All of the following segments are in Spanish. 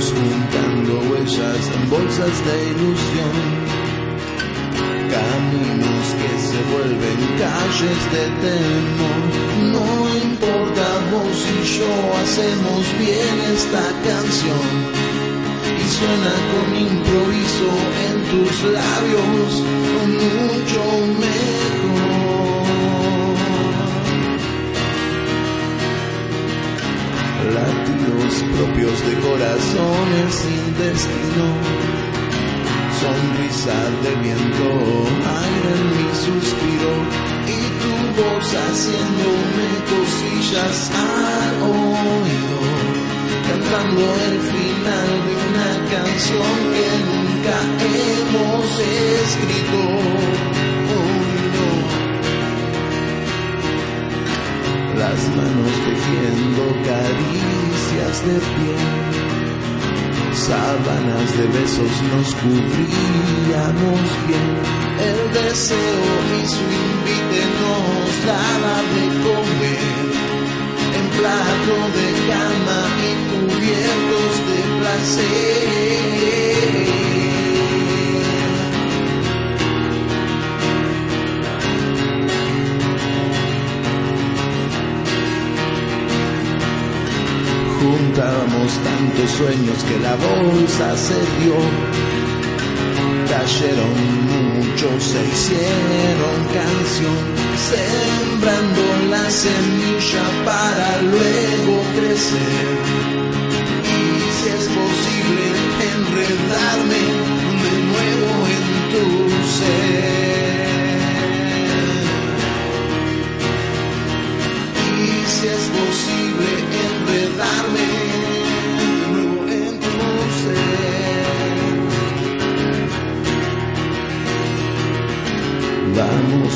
Juntando huellas en bolsas de ilusión. Caminos que se vuelven calles de temor. No importa vos y yo hacemos bien esta canción. Y suena con improviso en tus labios mucho mejor. Latidos propios de corazones sin destino, sonrisa de viento, aire en mi suspiro y tu voz haciéndome cosillas al oído, cantando el final de una canción que nunca hemos escrito. De. Sábanas de besos nos cubríamos bien. El deseo y su invite nos daba de comer. En plato de cama y cubiertos de placer. Juntábamos tantos sueños que la bolsa se dio. Cayeron muchos, se hicieron canción, sembrando la semilla para luego crecer. Y si es posible enredarme de nuevo en tu ser.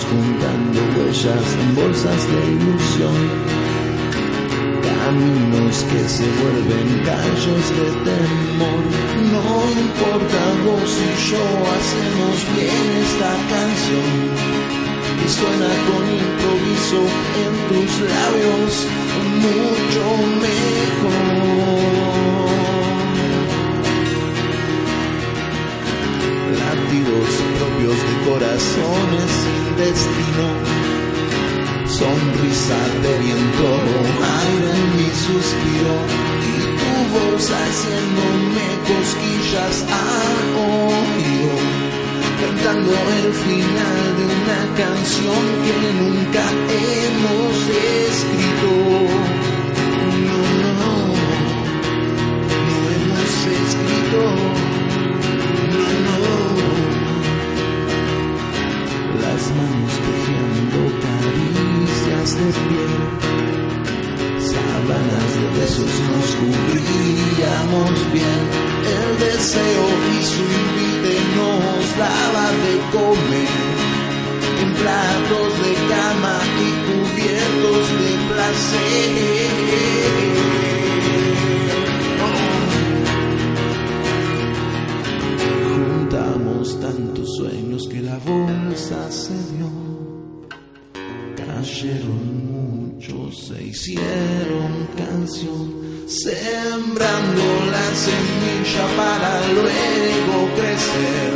Juntando huellas en bolsas de ilusión. Caminos que se vuelven calles de temor. No importa vos y yo hacemos bien esta canción y suena con improviso en tus labios mucho mejor. Sonrisa de viento, aire en mi suspiro y tu voz haciéndome cosquillas al oído cantando el final de una canción que nunca hemos escrito. Sábanas de besos nos cubríamos bien. El deseo y su invite nos daba de comer en platos de cama y cubiertos de placer. Juntamos tantos sueños que la bolsa se dio. Cayeron muchos, se hicieron canción, sembrando la semilla para luego crecer.